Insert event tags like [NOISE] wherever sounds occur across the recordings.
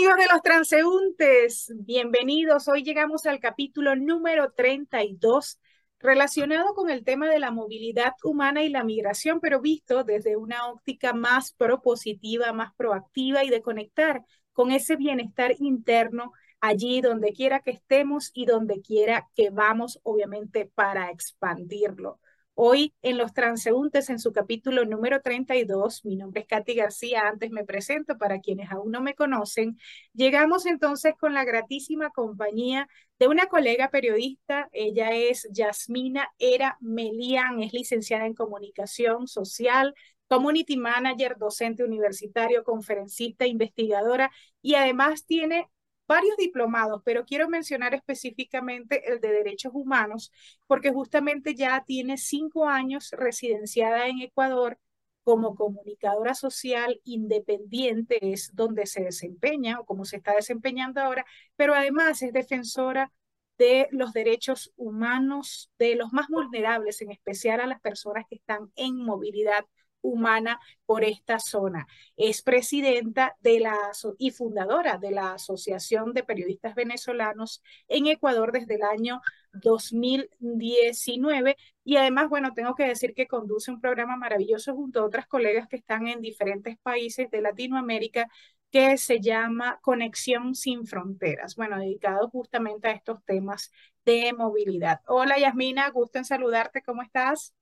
amigos de los transeúntes, bienvenidos. Hoy llegamos al capítulo número 32 relacionado con el tema de la movilidad humana y la migración, pero visto desde una óptica más propositiva, más proactiva y de conectar con ese bienestar interno allí donde quiera que estemos y donde quiera que vamos, obviamente, para expandirlo. Hoy en Los Transeúntes, en su capítulo número 32, mi nombre es Katy García, antes me presento para quienes aún no me conocen, llegamos entonces con la gratísima compañía de una colega periodista, ella es Yasmina Era Melian, es licenciada en comunicación social, community manager, docente universitario, conferencista, investigadora y además tiene varios diplomados, pero quiero mencionar específicamente el de Derechos Humanos, porque justamente ya tiene cinco años residenciada en Ecuador como comunicadora social independiente, es donde se desempeña o como se está desempeñando ahora, pero además es defensora de los derechos humanos de los más vulnerables, en especial a las personas que están en movilidad humana por esta zona. Es presidenta de la y fundadora de la Asociación de Periodistas Venezolanos en Ecuador desde el año 2019 y además, bueno, tengo que decir que conduce un programa maravilloso junto a otras colegas que están en diferentes países de Latinoamérica que se llama Conexión sin Fronteras, bueno, dedicado justamente a estos temas de movilidad. Hola Yasmina, gusto en saludarte, ¿cómo estás?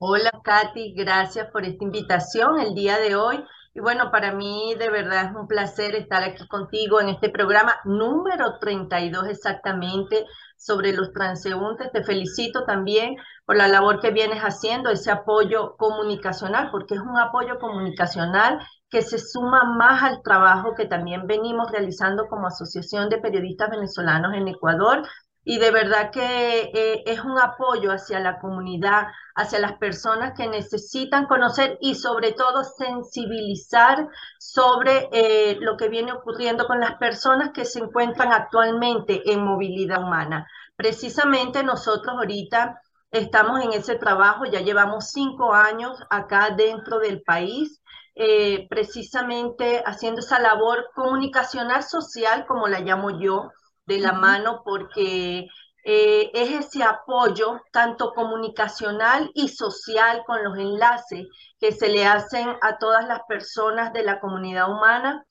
Hola Katy, gracias por esta invitación el día de hoy. Y bueno, para mí de verdad es un placer estar aquí contigo en este programa número 32 exactamente sobre los transeúntes. Te felicito también por la labor que vienes haciendo, ese apoyo comunicacional, porque es un apoyo comunicacional que se suma más al trabajo que también venimos realizando como Asociación de Periodistas Venezolanos en Ecuador y de verdad que eh, es un apoyo hacia la comunidad, hacia las personas que necesitan conocer y sobre todo sensibilizar sobre eh, lo que viene ocurriendo con las personas que se encuentran actualmente en movilidad humana. Precisamente nosotros ahorita estamos en ese trabajo, ya llevamos cinco años acá dentro del país. Eh, precisamente haciendo esa labor comunicacional social, como la llamo yo, de la mano porque eh, es ese apoyo tanto comunicacional y social con los enlaces que se le hacen a todas las personas de la comunidad humana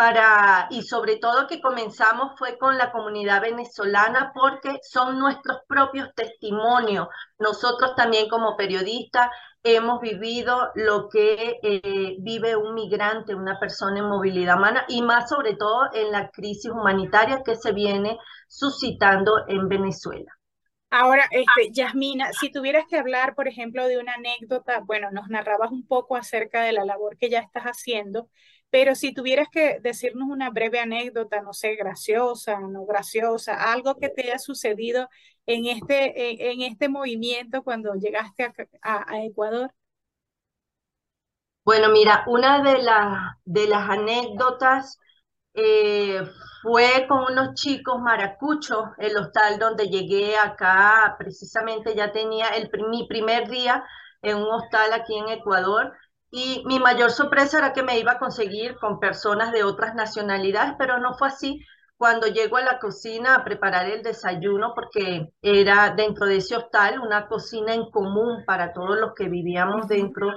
para, y sobre todo que comenzamos fue con la comunidad venezolana porque son nuestros propios testimonios. Nosotros también como periodistas hemos vivido lo que eh, vive un migrante, una persona en movilidad humana y más sobre todo en la crisis humanitaria que se viene suscitando en Venezuela. Ahora, este, Yasmina, si tuvieras que hablar, por ejemplo, de una anécdota, bueno, nos narrabas un poco acerca de la labor que ya estás haciendo, pero si tuvieras que decirnos una breve anécdota, no sé, graciosa, no graciosa, algo que te haya sucedido en este, en, este movimiento cuando llegaste a, Ecuador? Bueno, mira, una de, de las anécdotas eh, fue con unos chicos maracuchos, el hostal donde llegué acá, precisamente ya tenía el, mi primer día en un hostal aquí en Ecuador. Y mi mayor sorpresa era que me iba a conseguir con personas de otras nacionalidades, pero no fue así cuando llego a la cocina a preparar el desayuno, porque era dentro de ese hostal una cocina en común para todos los que vivíamos dentro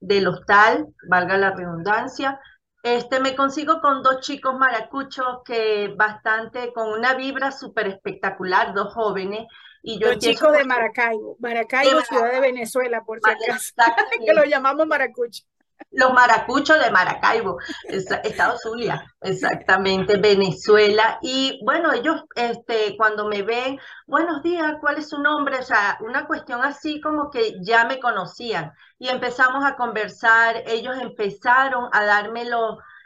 del hostal, valga la redundancia. Este, me consigo con dos chicos maracuchos que bastante, con una vibra súper espectacular, dos jóvenes. Y yo dos chicos de Maracaibo, Maracaibo, ciudad de Venezuela, por si acaso, [LAUGHS] que lo llamamos maracucho. Los maracuchos de Maracaibo, Estado Zulia, exactamente, Venezuela. Y bueno, ellos este, cuando me ven, buenos días, ¿cuál es su nombre? O sea, una cuestión así como que ya me conocían. Y empezamos a conversar, ellos empezaron a darme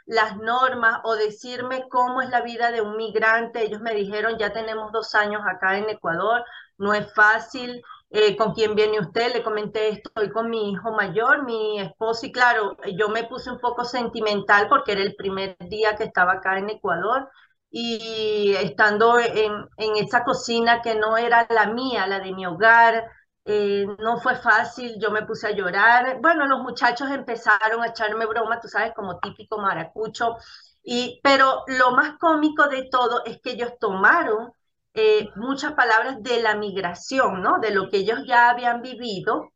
las normas o decirme cómo es la vida de un migrante. Ellos me dijeron, ya tenemos dos años acá en Ecuador, no es fácil, eh, ¿con quién viene usted? Le comenté, estoy con mi hijo mayor, mi esposo, y claro, yo me puse un poco sentimental porque era el primer día que estaba acá en Ecuador y estando en, en esa cocina que no era la mía, la de mi hogar, eh, no fue fácil, yo me puse a llorar. Bueno, los muchachos empezaron a echarme broma, tú sabes, como típico maracucho. Y, pero lo más cómico de todo es que ellos tomaron eh, muchas palabras de la migración, ¿no? De lo que ellos ya habían vivido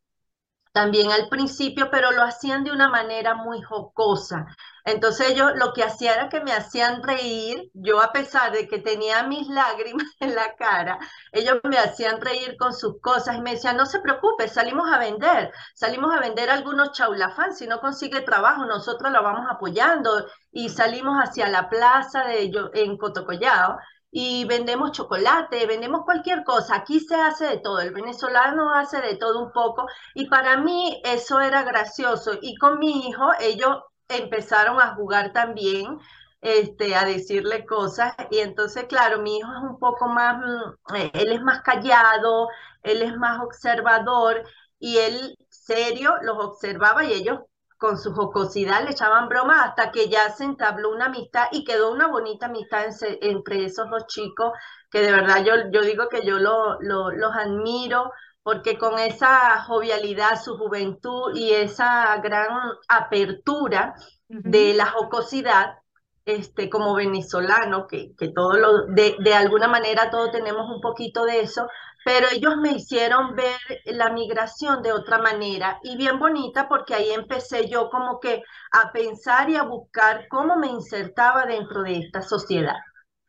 también al principio, pero lo hacían de una manera muy jocosa. Entonces ellos lo que hacían era que me hacían reír, yo a pesar de que tenía mis lágrimas [LAUGHS] en la cara, ellos me hacían reír con sus cosas y me decían, no se preocupe, salimos a vender, salimos a vender algunos chaulafán, si no consigue trabajo, nosotros lo vamos apoyando y salimos hacia la plaza de en Cotocollao y vendemos chocolate, vendemos cualquier cosa. Aquí se hace de todo, el venezolano hace de todo un poco y para mí eso era gracioso. Y con mi hijo ellos empezaron a jugar también, este, a decirle cosas y entonces, claro, mi hijo es un poco más, mm, eh, él es más callado, él es más observador y él serio los observaba y ellos con su jocosidad le echaban broma hasta que ya se entabló una amistad y quedó una bonita amistad entre esos dos chicos que de verdad yo, yo digo que yo lo, los admiro porque con esa jovialidad, su juventud y esa gran apertura de la jocosidad, este, como venezolano, que, que todo lo, de, de alguna manera todos tenemos un poquito de eso, pero ellos me hicieron ver la migración de otra manera y bien bonita porque ahí empecé yo como que a pensar y a buscar cómo me insertaba dentro de esta sociedad.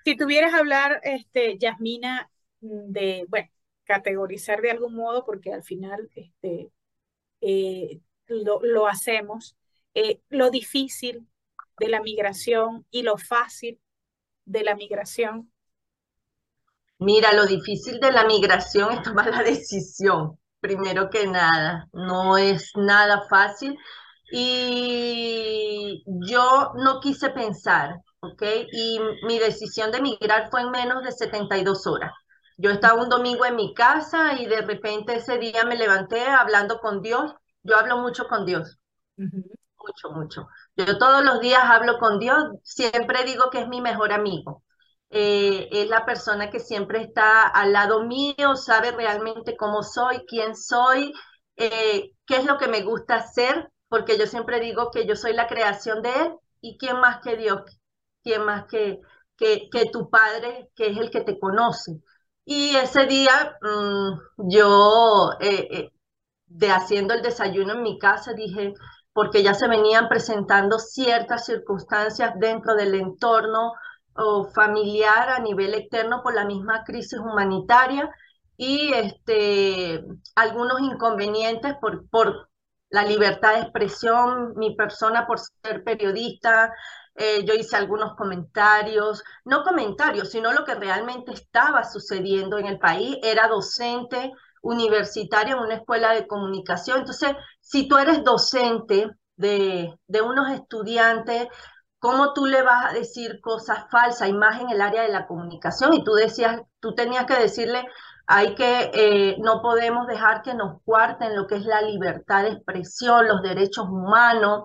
Si tuvieras a hablar, este, Yasmina, de, bueno, categorizar de algún modo, porque al final este, eh, lo, hacemos, eh, lo difícil de la migración y lo fácil de la migración, Mira, lo difícil de la migración es tomar la decisión, primero que nada. No es nada fácil. Y yo no quise pensar, ¿ok? Y mi decisión de migrar fue en menos de 72 horas. Yo estaba un domingo en mi casa y de repente ese día me levanté hablando con Dios. Yo hablo mucho con Dios. Mucho, mucho. Yo todos los días hablo con Dios. Siempre digo que es mi mejor amigo. Eh, es la persona que siempre está al lado mío, sabe realmente cómo soy, quién soy, eh, qué es lo que me gusta hacer, porque yo siempre digo que yo soy la creación de Él y quién más que Dios, quién más que, que, tu Padre, que es el que te conoce. Y ese día mm, yo, eh, de haciendo el desayuno en mi casa, dije, porque ya se venían presentando ciertas circunstancias dentro del entorno o familiar a nivel externo por la misma crisis humanitaria y este, algunos inconvenientes por, por la libertad de expresión, mi persona por ser periodista, eh, yo hice algunos comentarios, no comentarios, sino lo que realmente estaba sucediendo en el país. Era docente universitario en una escuela de comunicación. Entonces, si tú eres docente de, de unos estudiantes ¿Cómo tú le vas a decir cosas falsas y más en el área de la comunicación? Y tú decías, tú tenías que decirle, hay que, eh, no podemos dejar que nos cuarten lo que es la libertad de expresión, los derechos humanos.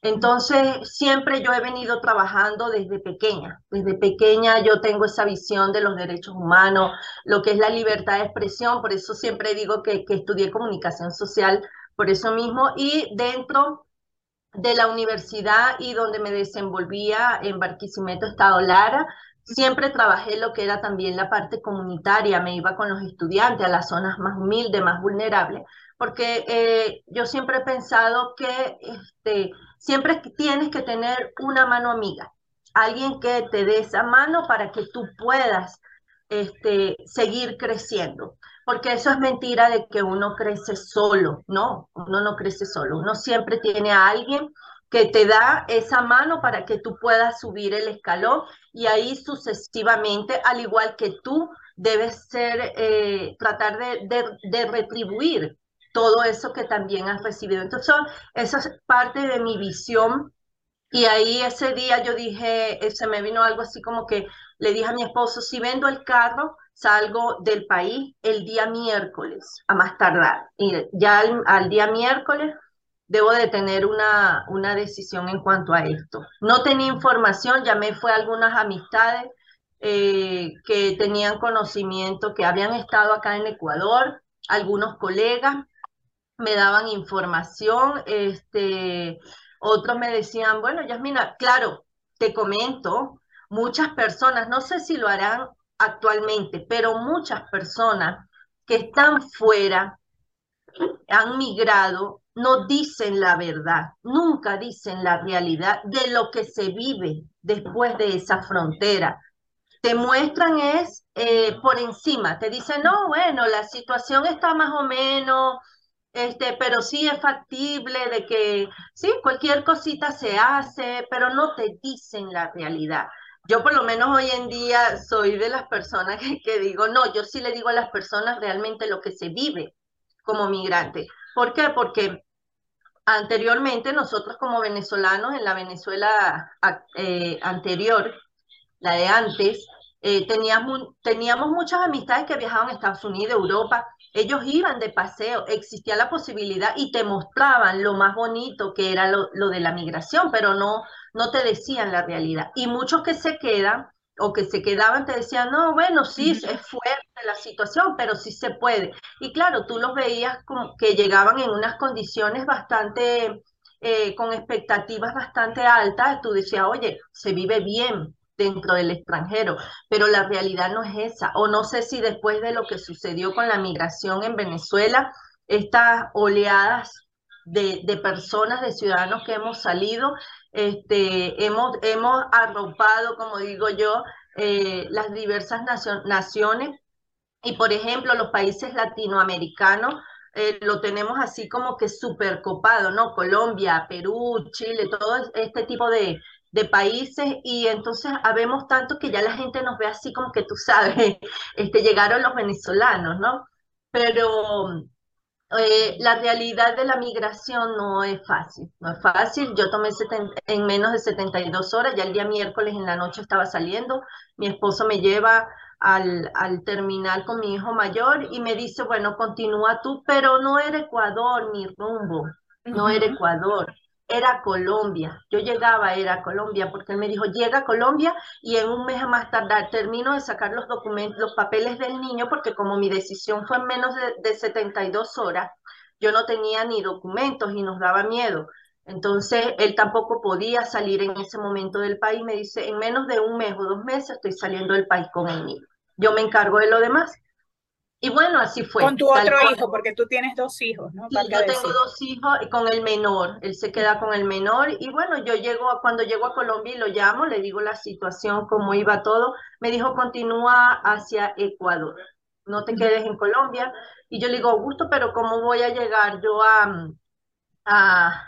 Entonces, siempre yo he venido trabajando desde pequeña. Desde pequeña yo tengo esa visión de los derechos humanos, lo que es la libertad de expresión. Por eso siempre digo que, que estudié comunicación social, por eso mismo. Y dentro de la universidad y donde me desenvolvía en Barquisimeto, Estado Lara, siempre trabajé lo que era también la parte comunitaria, me iba con los estudiantes a las zonas más humildes, más vulnerables, porque eh, yo siempre he pensado que este, siempre tienes que tener una mano amiga, alguien que te dé esa mano para que tú puedas este, seguir creciendo porque eso es mentira de que uno crece solo, no, uno no crece solo, uno siempre tiene a alguien que te da esa mano para que tú puedas subir el escalón y ahí sucesivamente, al igual que tú, debes ser, eh, tratar de, retribuir todo eso que también has recibido. Entonces, esa es parte de mi visión y ahí ese día yo dije, eh, se me vino algo así como que le dije a mi esposo, si vendo el carro, salgo del país el día miércoles, a más tardar. Y ya al, día miércoles debo de tener una, una decisión en cuanto a esto. No tenía información, llamé fue a algunas amistades eh, que tenían conocimiento, que habían estado acá en Ecuador, algunos colegas me daban información, este, otros me decían, bueno, Yasmina, claro, te comento, muchas personas, no sé si lo harán actualmente, pero muchas personas que están fuera, han migrado, no dicen la verdad, nunca dicen la realidad de lo que se vive después de esa frontera. Te muestran es eh, por encima, te dicen, no, bueno, la situación está más o menos, este, pero sí es factible de que, sí, cualquier cosita se hace, pero no te dicen la realidad. Yo por lo menos hoy en día soy de las personas que, digo, no, yo sí le digo a las personas realmente lo que se vive como migrante. ¿Por qué? Porque anteriormente nosotros como venezolanos en la Venezuela eh, anterior, la de antes, eh, teníamos, teníamos muchas amistades que viajaban a Estados Unidos, Europa, ellos iban de paseo, existía la posibilidad y te mostraban lo más bonito que era lo, lo de la migración, pero no, no te decían la realidad. Y muchos que se quedan o que se quedaban te decían, no, bueno, sí, es fuerte la situación, pero sí se puede. Y claro, tú los veías como que llegaban en unas condiciones bastante, eh, con expectativas bastante altas, tú decías, oye, se vive bien dentro del extranjero, pero la realidad no es esa. O no sé si después de lo que sucedió con la migración en Venezuela, estas oleadas de, de, personas, de ciudadanos que hemos salido, este, hemos, hemos arropado, como digo yo, eh, las diversas naciones y, por ejemplo, los países latinoamericanos. Eh, lo tenemos así como que súper copado, ¿no? Colombia, Perú, Chile, todo este tipo de, de países y entonces habemos tanto que ya la gente nos ve así como que tú sabes, [LAUGHS] este, llegaron los venezolanos, ¿no? Pero eh, la realidad de la migración no es fácil, no es fácil. Yo tomé en menos de 72 horas, ya el día miércoles en la noche estaba saliendo, mi esposo me lleva al, al terminal con mi hijo mayor y me dice, bueno, continúa tú, pero no era Ecuador mi rumbo, no era Ecuador era Colombia. Yo llegaba, era Colombia, porque él me dijo, llega a Colombia y en un mes más tardar termino de sacar los documentos, los papeles del niño, porque como mi decisión fue en menos de, de 72 horas, yo no tenía ni documentos y nos daba miedo. Entonces, él tampoco podía salir en ese momento del país. Me dice, en menos de un mes o dos meses estoy saliendo del país con el niño. Yo me encargo de lo demás. Y bueno, así fue. Con tu otro hijo, porque tú tienes dos hijos, ¿no? Sí, yo tengo dos hijos y con el menor, él se queda con el menor y bueno, yo llego, a, cuando llego a Colombia y lo llamo, le digo la situación, cómo iba todo, me dijo continúa hacia Ecuador, no te quedes en Colombia. Y yo le digo, Augusto, pero ¿cómo voy a llegar yo a, a,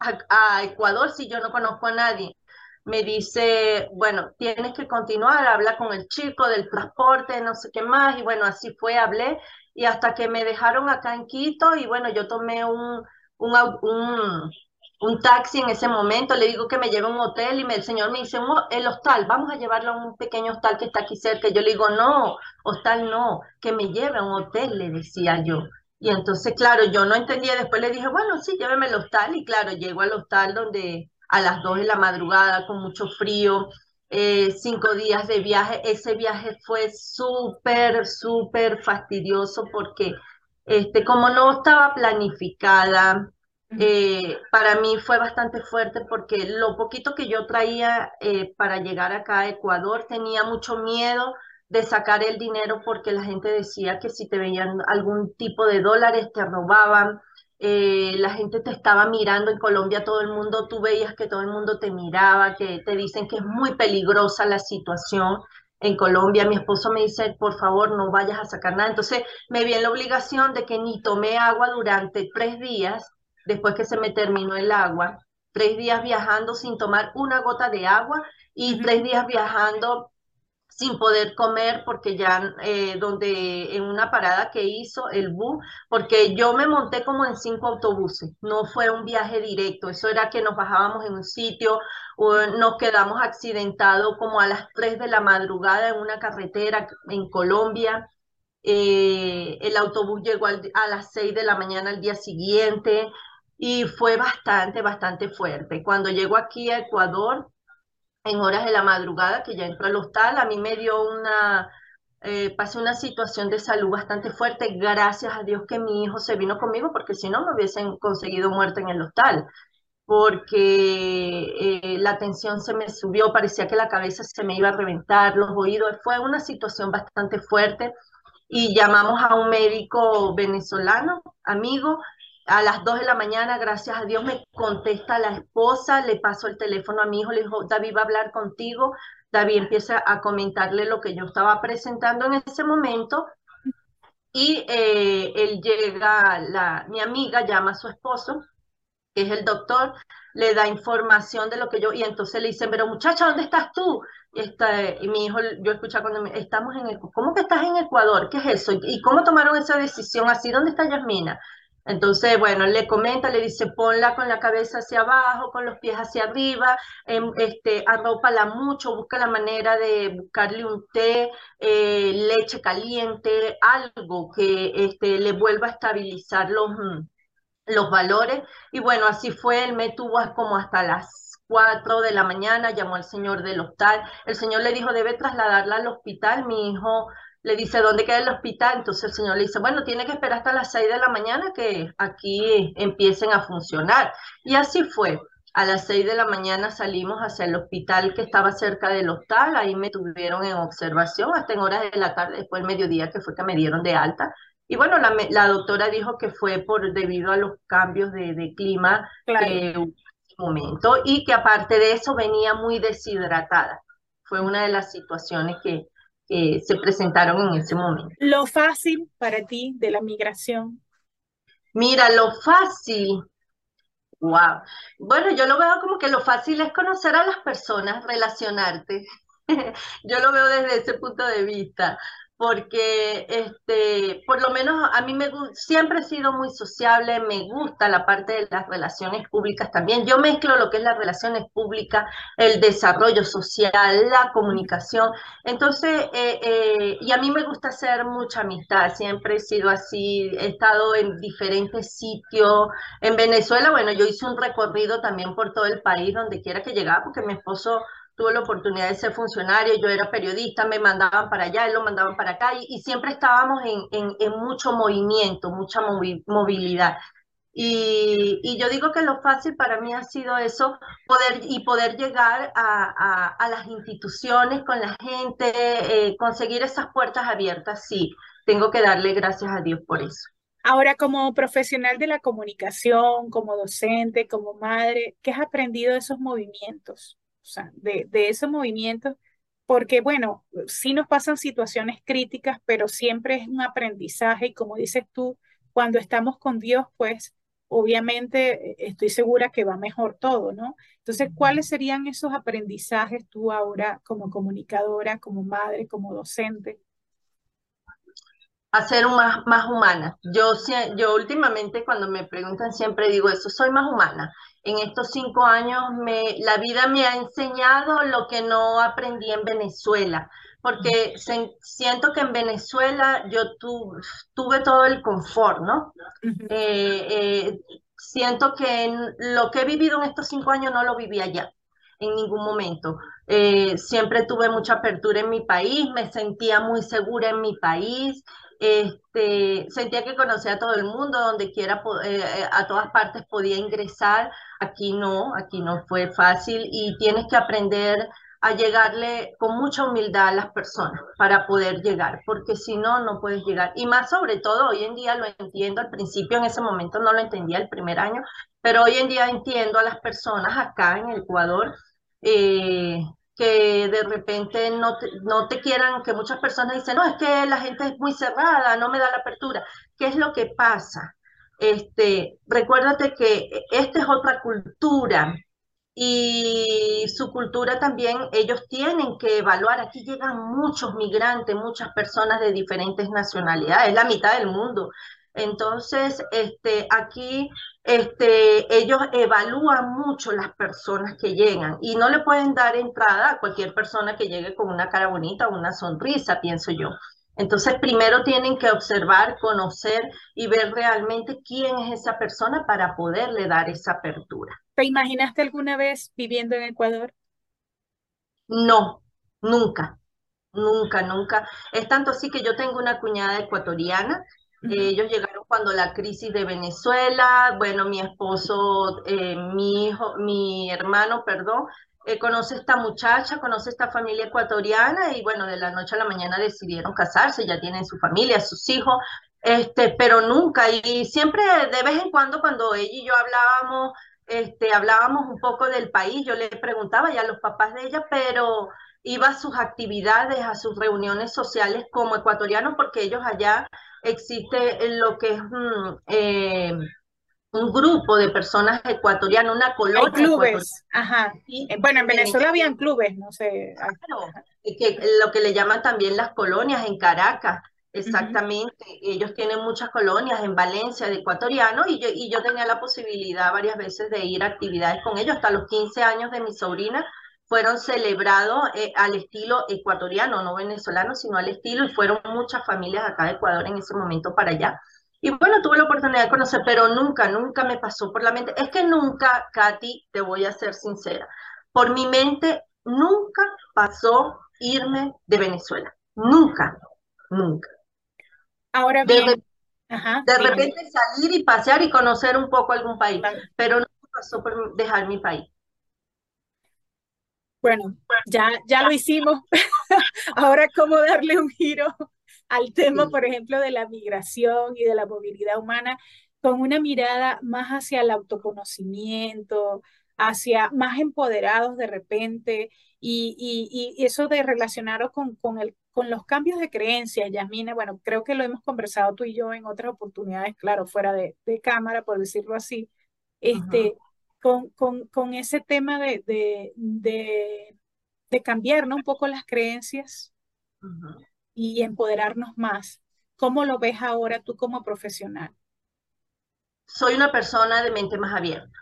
a, a Ecuador si yo no conozco a nadie? Me dice, bueno, tienes que continuar, habla con el chico del transporte, no sé qué más, y bueno, así fue, hablé, y hasta que me dejaron acá en Quito, y bueno, yo tomé un, un, un, taxi en ese momento, le digo que me lleve a un hotel, y me, el señor me dice, el hostal, vamos a llevarlo a un pequeño hostal que está aquí cerca, yo le digo, no, hostal no, que me lleve a un hotel, le decía yo. Y entonces, claro, yo no entendía, después le dije, bueno, sí, lléveme al hostal, y claro, llego al hostal donde a las 2 de la madrugada con mucho frío, eh, cinco días de viaje. Ese viaje fue súper, súper fastidioso porque este, como no estaba planificada, eh, para mí fue bastante fuerte porque lo poquito que yo traía eh, para llegar acá a Ecuador tenía mucho miedo de sacar el dinero porque la gente decía que si te veían algún tipo de dólares te robaban. Eh, la gente te estaba mirando en Colombia, todo el mundo, tú veías que todo el mundo te miraba, que te dicen que es muy peligrosa la situación en Colombia. Mi esposo me dice, por favor, no vayas a sacar nada. Entonces me vi en la obligación de que ni tomé agua durante tres días, después que se me terminó el agua, tres días viajando sin tomar una gota de agua y tres días viajando sin poder comer porque ya eh, donde en una parada que hizo el bus, porque yo me monté como en cinco autobuses, no fue un viaje directo, eso era que nos bajábamos en un sitio, nos quedamos accidentados como a las 3 de la madrugada en una carretera en Colombia. Eh, el autobús llegó a las 6 de la mañana al día siguiente y fue bastante, bastante fuerte. Cuando llegó aquí a Ecuador, en horas de la madrugada, que ya entró al hostal, a mí me dio una, eh, pasé una situación de salud bastante fuerte, gracias a Dios que mi hijo se vino conmigo, porque si no me hubiesen conseguido muerto en el hostal. porque eh, la tensión se me subió, parecía que la cabeza se me iba a reventar, los oídos, fue una situación bastante fuerte. Y llamamos a un médico venezolano, amigo, a las 2 de la mañana, gracias a Dios, me contesta la esposa, le paso el teléfono a mi hijo, le dijo, David va a hablar contigo, David empieza a comentarle lo que yo estaba presentando en ese momento y eh, él llega, la, mi amiga llama a su esposo, que es el doctor, le da información de lo que yo, y entonces le dicen, pero muchacha, ¿dónde estás tú? Y, y mi hijo, yo escuché cuando me, estamos en, ¿cómo que estás en Ecuador? ¿Qué es eso? ¿Y cómo tomaron esa decisión así? ¿Dónde está Yasmina? Entonces, bueno, le comenta, le dice, ponla con la cabeza hacia abajo, con los pies hacia arriba, em, este, arrópala mucho, busca la manera de buscarle un té, eh, leche caliente, algo que este, le vuelva a estabilizar los, mm, los valores. Y bueno, así fue, él me tuvo como hasta las 4 de la mañana, llamó al señor del hospital, el señor le dijo, debe trasladarla al hospital, mi hijo le dice, ¿dónde queda el hospital? Entonces el señor le dice, bueno, tiene que esperar hasta las 6 de la mañana que aquí empiecen a funcionar. Y así fue. A las 6 de la mañana salimos hacia el hospital que estaba cerca del hospital, ahí me tuvieron en observación hasta en horas de la tarde, después del mediodía que fue que me dieron de alta. Y bueno, la, la doctora dijo que fue por debido a los cambios de, de clima que hubo en ese momento y que aparte de eso venía muy deshidratada. Fue una de las situaciones que, que se presentaron en ese momento. Lo fácil para ti de la migración. Mira, lo fácil. Wow. Bueno, yo lo veo como que lo fácil es conocer a las personas, relacionarte. [LAUGHS] yo lo veo desde ese punto de vista porque este, por lo menos a mí me siempre he sido muy sociable, me gusta la parte de las relaciones públicas también. Yo mezclo lo que es las relaciones públicas, el desarrollo social, la comunicación. Entonces, eh, eh, y a mí me gusta hacer mucha amistad, siempre he sido así, he estado en diferentes sitios. En Venezuela, bueno, yo hice un recorrido también por todo el país, donde quiera que llegaba, porque mi esposo tuve la oportunidad de ser funcionario, yo era periodista, me mandaban para allá, él lo mandaban para acá y, siempre estábamos en, en, mucho movimiento, mucha movilidad. Y, yo digo que lo fácil para mí ha sido eso, poder y poder llegar a, a, las instituciones con la gente, eh, conseguir esas puertas abiertas, sí, tengo que darle gracias a Dios por eso. Ahora, como profesional de la comunicación, como docente, como madre, ¿qué has aprendido de esos movimientos? Sea, de, de ese movimiento, porque bueno, sí nos pasan situaciones críticas, pero siempre es un aprendizaje y como dices tú, cuando estamos con Dios, pues obviamente eh, estoy segura que va mejor todo, ¿no? Entonces, ¿cuáles serían esos aprendizajes tú ahora como comunicadora, como madre, como docente? Hacer más, más humana. Yo, yo últimamente cuando me preguntan siempre digo eso, soy más humana en estos cinco años me, la vida me ha enseñado lo que no aprendí en Venezuela, porque siento que en Venezuela yo tuve todo el confort, ¿no? Eh, eh, siento que lo que he vivido en estos cinco años no lo viví allá en ningún momento. Eh, siempre tuve mucha apertura en mi país, me sentía muy segura en mi país, este, sentía que conocía a todo el mundo, donde quiera, eh, eh, a todas partes podía ingresar. Aquí no, aquí no fue fácil y tienes que aprender a llegarle con mucha humildad a las personas para poder llegar, porque si no, no puedes llegar. Y más sobre todo, hoy en día lo entiendo, al principio en ese momento no lo entendía el primer año, pero hoy en día entiendo a las personas acá en Ecuador eh, que de repente no te, no te quieran, que muchas personas dicen, no, es que la gente es muy cerrada, no me da la apertura. ¿Qué es lo que pasa? Este, recuérdate que esta es otra cultura y su cultura también ellos tienen que evaluar. Aquí llegan muchos migrantes, muchas personas de diferentes nacionalidades, la mitad del mundo. Entonces, este, aquí este, ellos evalúan mucho las personas que llegan y no le pueden dar entrada a cualquier persona que llegue con una cara bonita o una sonrisa, pienso yo. Entonces, primero tienen que observar, conocer y ver realmente quién es esa persona para poderle dar esa apertura. ¿Te imaginaste alguna vez viviendo en Ecuador? No, nunca, nunca, nunca. Es tanto así que yo tengo una cuñada ecuatoriana ellos llegaron cuando la crisis de Venezuela, bueno, mi esposo, eh, mi hijo, mi hermano, perdón, eh, conoce esta muchacha, conoce esta familia ecuatoriana y bueno, de la noche a la mañana decidieron casarse, ya tienen su familia, sus hijos, este, pero nunca, y siempre de vez en cuando cuando ella y yo hablábamos, este, hablábamos un poco del país, yo le preguntaba ya a los papás de ella, pero iba a sus actividades, a sus reuniones sociales como ecuatoriano, porque ellos allá existe lo que es mm, eh, un grupo de personas ecuatorianas, una colonia. Hay clubes, ajá. Eh, bueno, en Venezuela habían clubes, no sé. Claro, que, lo que le llaman también las colonias en Caracas. Exactamente, ellos tienen muchas colonias en Valencia de ecuatorianos y yo, y yo tenía la posibilidad varias veces de ir a actividades con ellos. Hasta los 15 años de mi sobrina fueron celebrados eh, al estilo ecuatoriano, no venezolano, sino al estilo, y fueron muchas familias acá de Ecuador en ese momento para allá. Y bueno, tuve la oportunidad de conocer, pero nunca, nunca me pasó por la mente. Es que nunca, Katy, te voy a ser sincera, por mi mente nunca pasó irme de Venezuela. Nunca, nunca. Ahora bien, de, repente salir y pasear y conocer un poco algún país, pero no pasó por dejar mi país. Bueno, ya, ya lo hicimos. [LAUGHS] Ahora, ¿cómo darle un giro al tema, por ejemplo, de la migración y de la movilidad humana con una mirada más hacia el autoconocimiento, hacia más empoderados de repente y, y, eso de relacionarlo con, con, el, con los cambios de creencias, Yasmina, bueno, creo que lo hemos conversado tú y yo en otras oportunidades, claro, fuera de, de cámara, por decirlo así, este, con, con, con, ese tema de, de, de, de cambiar ¿no? un poco las creencias y empoderarnos más. ¿Cómo lo ves ahora tú como profesional? Soy una persona de mente más abierta,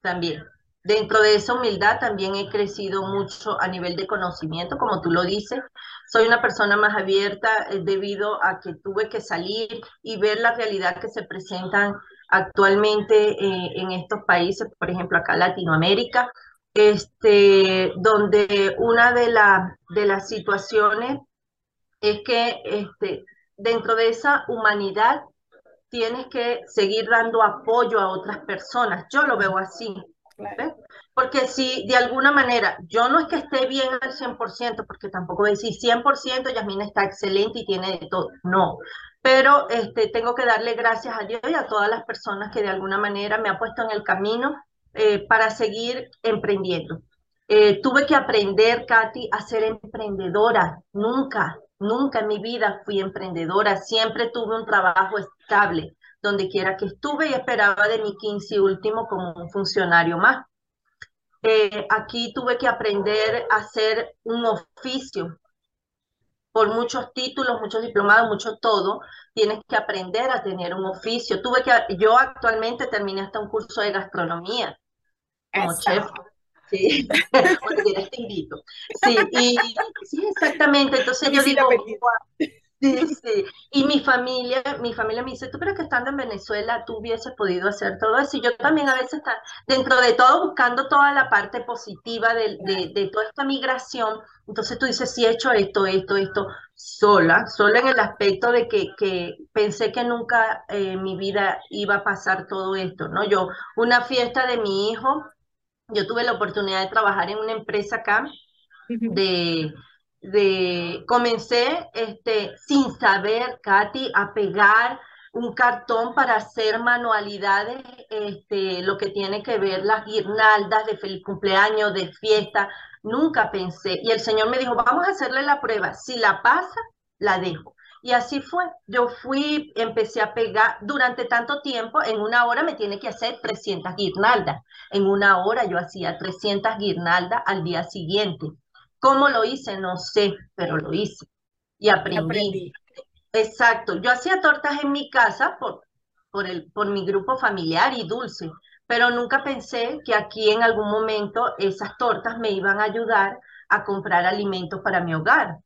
también. Dentro de esa humildad también he crecido mucho a nivel de conocimiento, como tú lo dices. Soy una persona más abierta eh, debido a que tuve que salir y ver la realidad que se presentan actualmente eh, en estos países, por ejemplo acá Latinoamérica, este, donde una de, de las situaciones es que este, dentro de esa humanidad tienes que seguir dando apoyo a otras personas. Yo lo veo así. Porque si de alguna manera, yo no es que esté bien al 100%, porque tampoco voy a decir 100%, Yasmina está excelente y tiene de todo. No, pero este, tengo que darle gracias a Dios y a todas las personas que de alguna manera me han puesto en el camino eh, para seguir emprendiendo. Eh, tuve que aprender, Katy, a ser emprendedora. Nunca, nunca en mi vida fui emprendedora. Siempre tuve un trabajo estable donde quiera que estuve y esperaba de mi 15 último como un funcionario más. Eh, aquí tuve que aprender a hacer un oficio. Por muchos títulos, muchos diplomados, mucho todo, tienes que aprender a tener un oficio. Tuve que, yo actualmente terminé hasta un curso de gastronomía como chef. Sí, [LAUGHS] te invito. Sí, y, sí, exactamente. Entonces yo digo, Sí, sí. Y mi familia, mi familia me dice, tú crees que estando en Venezuela tú hubieses podido hacer todo eso. Y yo también a veces está dentro de todo buscando toda la parte positiva de, de, toda esta migración. Entonces tú dices, sí he hecho esto, esto, esto, sola, sola en el aspecto de que, que pensé que nunca en eh, mi vida iba a pasar todo esto, ¿no? Yo, una fiesta de mi hijo, yo tuve la oportunidad de trabajar en una empresa acá de de, comencé este, sin saber, Katy, a pegar un cartón para hacer manualidades, este, lo que tiene que ver las guirnaldas de feliz cumpleaños, de fiesta. Nunca pensé. Y el Señor me dijo, vamos a hacerle la prueba. Si la pasa, la dejo. Y así fue. Yo fui, empecé a pegar durante tanto tiempo. En una hora me tiene que hacer 300 guirnaldas. En una hora yo hacía 300 guirnaldas al día siguiente. ¿Cómo lo hice? No sé, pero lo hice y aprendí. Exacto. Yo hacía tortas en mi casa por, por, el, por mi grupo familiar y dulce, pero nunca pensé que aquí en algún momento esas tortas me iban a ayudar a comprar alimentos para mi hogar.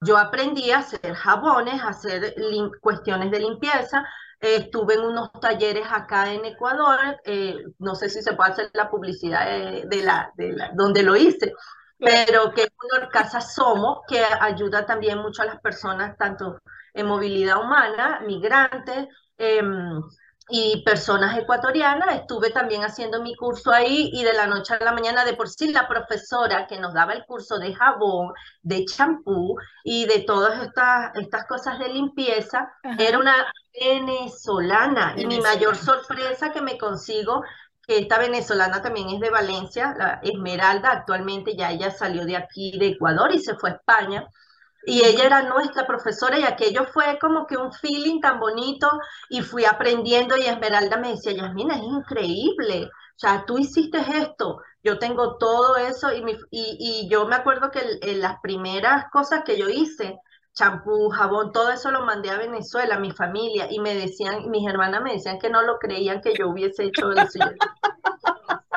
Yo aprendí a hacer jabones, a hacer cuestiones de limpieza. estuve en unos talleres acá en Ecuador, eh, no sé si se puede hacer la publicidad de, la, de la, donde lo hice, pero que es una casa Somos, que ayuda también mucho a las personas, tanto en movilidad humana, migrantes, em, y personas ecuatorianas. Estuve también haciendo mi curso ahí y de la noche a la mañana de por sí la profesora que nos daba el curso de jabón, de champú y de todas estas, estas cosas de limpieza era una venezolana. Y mi mayor sorpresa que me consigo esta venezolana también es de Valencia, la Esmeralda, actualmente ya ella salió de aquí, de Ecuador, y se fue a España. Y ella era nuestra profesora y aquello fue como que un feeling tan bonito y fui aprendiendo y Esmeralda me decía, Yasmina, es increíble, o sea, tú hiciste esto, yo tengo todo eso y, y, yo me acuerdo que las primeras cosas que yo hice, champú, jabón, todo eso lo mandé a Venezuela, a mi familia, y me decían, mis hermanas me decían que no lo creían que yo hubiese hecho eso. [LAUGHS]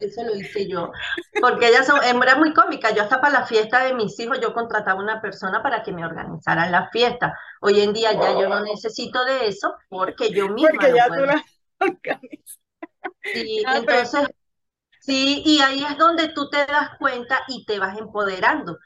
Eso lo hice yo. Porque ella son, era muy cómica. Yo hasta para la fiesta de mis hijos, yo contrataba una persona para que me organizara la fiesta. Hoy en día ya yo no necesito de eso porque yo misma. Porque ya tú la organizas. Sí, [LAUGHS] ah, entonces, sí, y ahí es donde tú te das cuenta y te vas empoderando.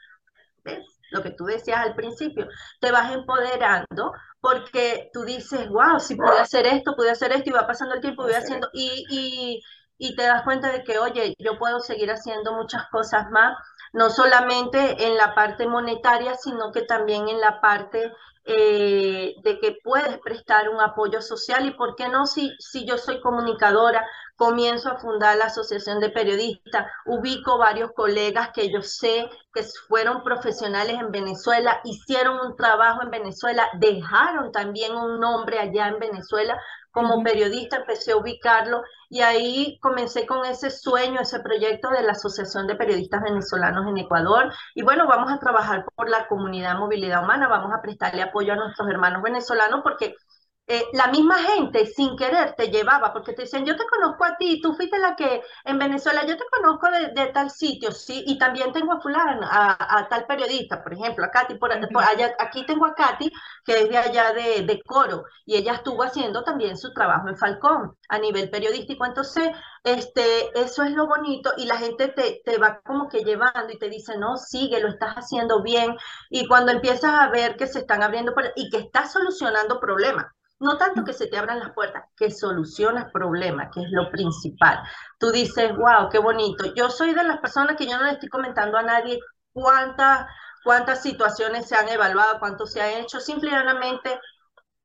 ¿Ves? Lo que tú decías al principio, te vas empoderando porque tú dices, wow, si pude hacer esto, pude hacer esto, y va pasando el tiempo, voy haciendo, y, y y te das cuenta de que, oye, yo puedo seguir haciendo muchas cosas más, no solamente en la parte monetaria, sino que también en la parte eh, de que puedes prestar un apoyo social. Y por qué no si, si yo soy comunicadora, comienzo a fundar la Asociación de Periodistas, ubico varios colegas que yo sé que fueron profesionales en Venezuela, hicieron un trabajo en Venezuela, dejaron también un nombre allá en Venezuela, como periodista empecé a ubicarlo y ahí comencé con ese sueño, ese proyecto de la Asociación de Periodistas Venezolanos en Ecuador. Y bueno, vamos a trabajar por la comunidad movilidad humana, vamos a prestarle apoyo a nuestros hermanos venezolanos porque eh, la misma gente sin querer te llevaba, porque te decían, yo te conozco a ti, tú fuiste la que en Venezuela, yo te conozco de, tal sitio, sí, y también tengo a fulano, a, tal periodista, por ejemplo, a Katy, por, allá, aquí tengo a Katy, que es de allá de, de, Coro, y ella estuvo haciendo también su trabajo en Falcón a nivel periodístico, entonces, este, eso es lo bonito, y la gente te, te va como que llevando y te dice, no, sigue, lo estás haciendo bien, y cuando empiezas a ver que se están abriendo, y que estás solucionando problemas, no tanto que se te abran las puertas, que solucionas problemas, que es lo principal. Tú dices, wow, qué bonito. Yo soy de las personas que yo no le estoy comentando a nadie cuántas, cuántas situaciones se han evaluado, cuánto se ha hecho. Simplemente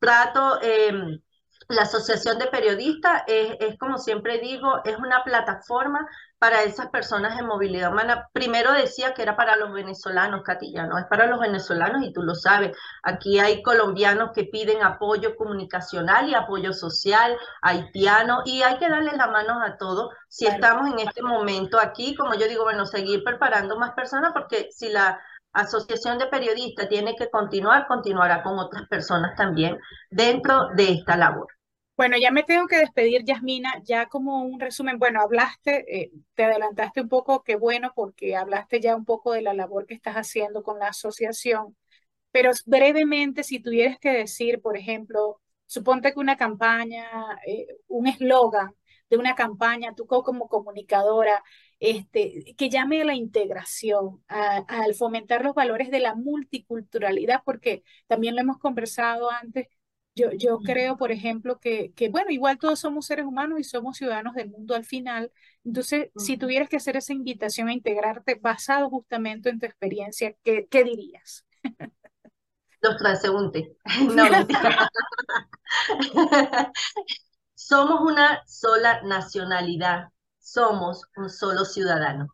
trato, em, la Asociación de Periodistas es, es, como siempre digo, es una plataforma para esas personas en movilidad humana. Primero decía que era para los venezolanos, Catilla, no es para los venezolanos y tú lo sabes. Aquí hay colombianos que piden apoyo comunicacional y apoyo social, haitiano, y hay que darle las manos a todos. Si estamos en este momento aquí, como yo digo, bueno, seguir preparando más personas, porque si la Asociación de Periodistas tiene que continuar, continuará con otras personas también dentro de esta labor. Bueno, ya me tengo que despedir, Yasmina, ya como un resumen, bueno, hablaste, eh, te adelantaste un poco, qué bueno, porque hablaste ya un poco de la labor que estás haciendo con la asociación, pero brevemente, si tuvieras que decir, por ejemplo, suponte que una campaña, eh, un eslogan de una campaña, tú como comunicadora, este, que llame a la integración, al fomentar los valores de la multiculturalidad, porque también lo hemos conversado antes, yo, yo creo, por ejemplo, que, que, bueno, igual todos somos seres humanos y somos ciudadanos del mundo al final. Entonces, si tuvieras que hacer esa invitación a integrarte basado justamente en tu experiencia, ¿qué, qué dirías? Los transeúntes. [LAUGHS] [LAUGHS] No, [LAUGHS] somos una sola nacionalidad, somos un solo ciudadano.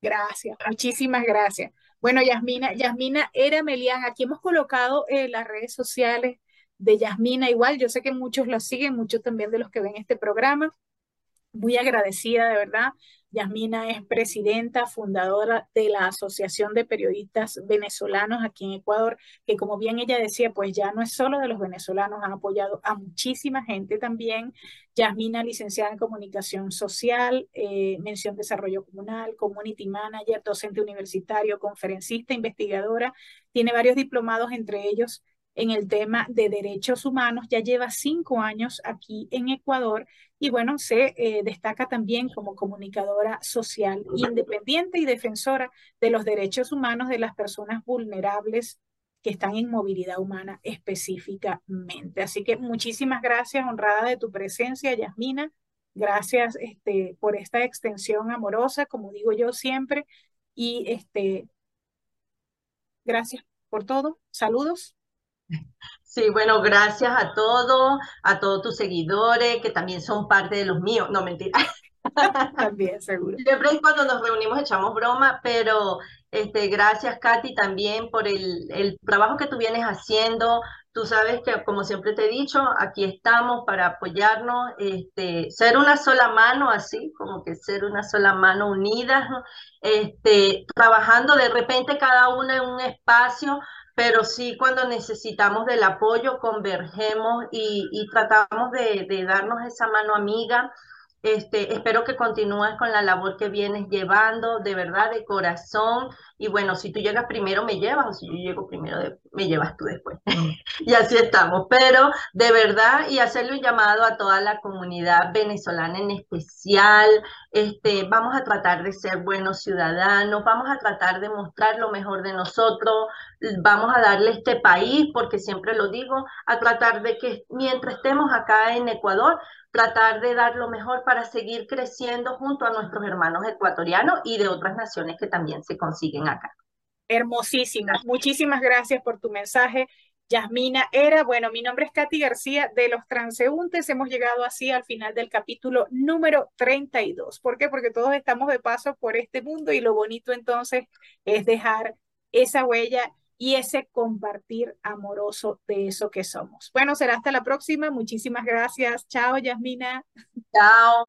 Gracias, muchísimas gracias. Bueno, Yasmina, Yasmina era Melián. Aquí hemos colocado eh, las redes sociales de Yasmina. Igual, yo sé que muchos la siguen, muchos también de los que ven este programa. Muy agradecida, de verdad. Yasmina es presidenta, fundadora de la Asociación de Periodistas Venezolanos aquí en Ecuador, que como bien ella decía, pues ya no es solo de los venezolanos, han apoyado a muchísima gente también. Yasmina, licenciada en Comunicación Social, eh, mención Desarrollo Comunal, Community Manager, docente universitario, conferencista, investigadora, tiene varios diplomados, entre ellos en el tema de derechos humanos, ya lleva cinco años aquí en Ecuador y bueno, se eh, destaca también como comunicadora social independiente y defensora de los derechos humanos de las personas vulnerables que están en movilidad humana específicamente. Así que muchísimas gracias, honrada de tu presencia, Yasmina. Gracias este, por esta extensión amorosa, como digo yo siempre. Y este, gracias por todo. Saludos. Sí, bueno, gracias a todos, a todos tus seguidores que también son parte de los míos. No, mentira. [LAUGHS] También, seguro. Siempre cuando nos reunimos echamos broma, pero este, gracias, Katy, también por el, el trabajo que tú vienes haciendo. Tú sabes que, como siempre te he dicho, aquí estamos para apoyarnos, este, ser una sola mano, así como que ser una sola mano unida, este, trabajando de repente cada una en un espacio, pero sí cuando necesitamos del apoyo convergemos y, y tratamos de, de darnos esa mano amiga este, espero que continúes con la labor que vienes llevando, de verdad, de corazón. Y bueno, si tú llegas primero, me llevas, o si yo llego primero, me llevas tú después. [LAUGHS] y así estamos. Pero de verdad, y hacerle un llamado a toda la comunidad venezolana en especial, este, vamos a tratar de ser buenos ciudadanos, vamos a tratar de mostrar lo mejor de nosotros, vamos a darle este país, porque siempre lo digo, a tratar de que mientras estemos acá en Ecuador, tratar de dar lo mejor para seguir creciendo junto a nuestros hermanos ecuatorianos y de otras naciones que también se consiguen acá. Hermosísima. Muchísimas gracias por tu mensaje. Yasmina Era, bueno, mi nombre es Katy García de Los Transeúntes. Hemos llegado así al final del capítulo número 32. ¿Por qué? Porque todos estamos de paso por este mundo y lo bonito entonces es dejar esa huella y ese compartir amoroso de eso que somos. Bueno, será hasta la próxima. Muchísimas gracias. Chao, Yasmina. Chao.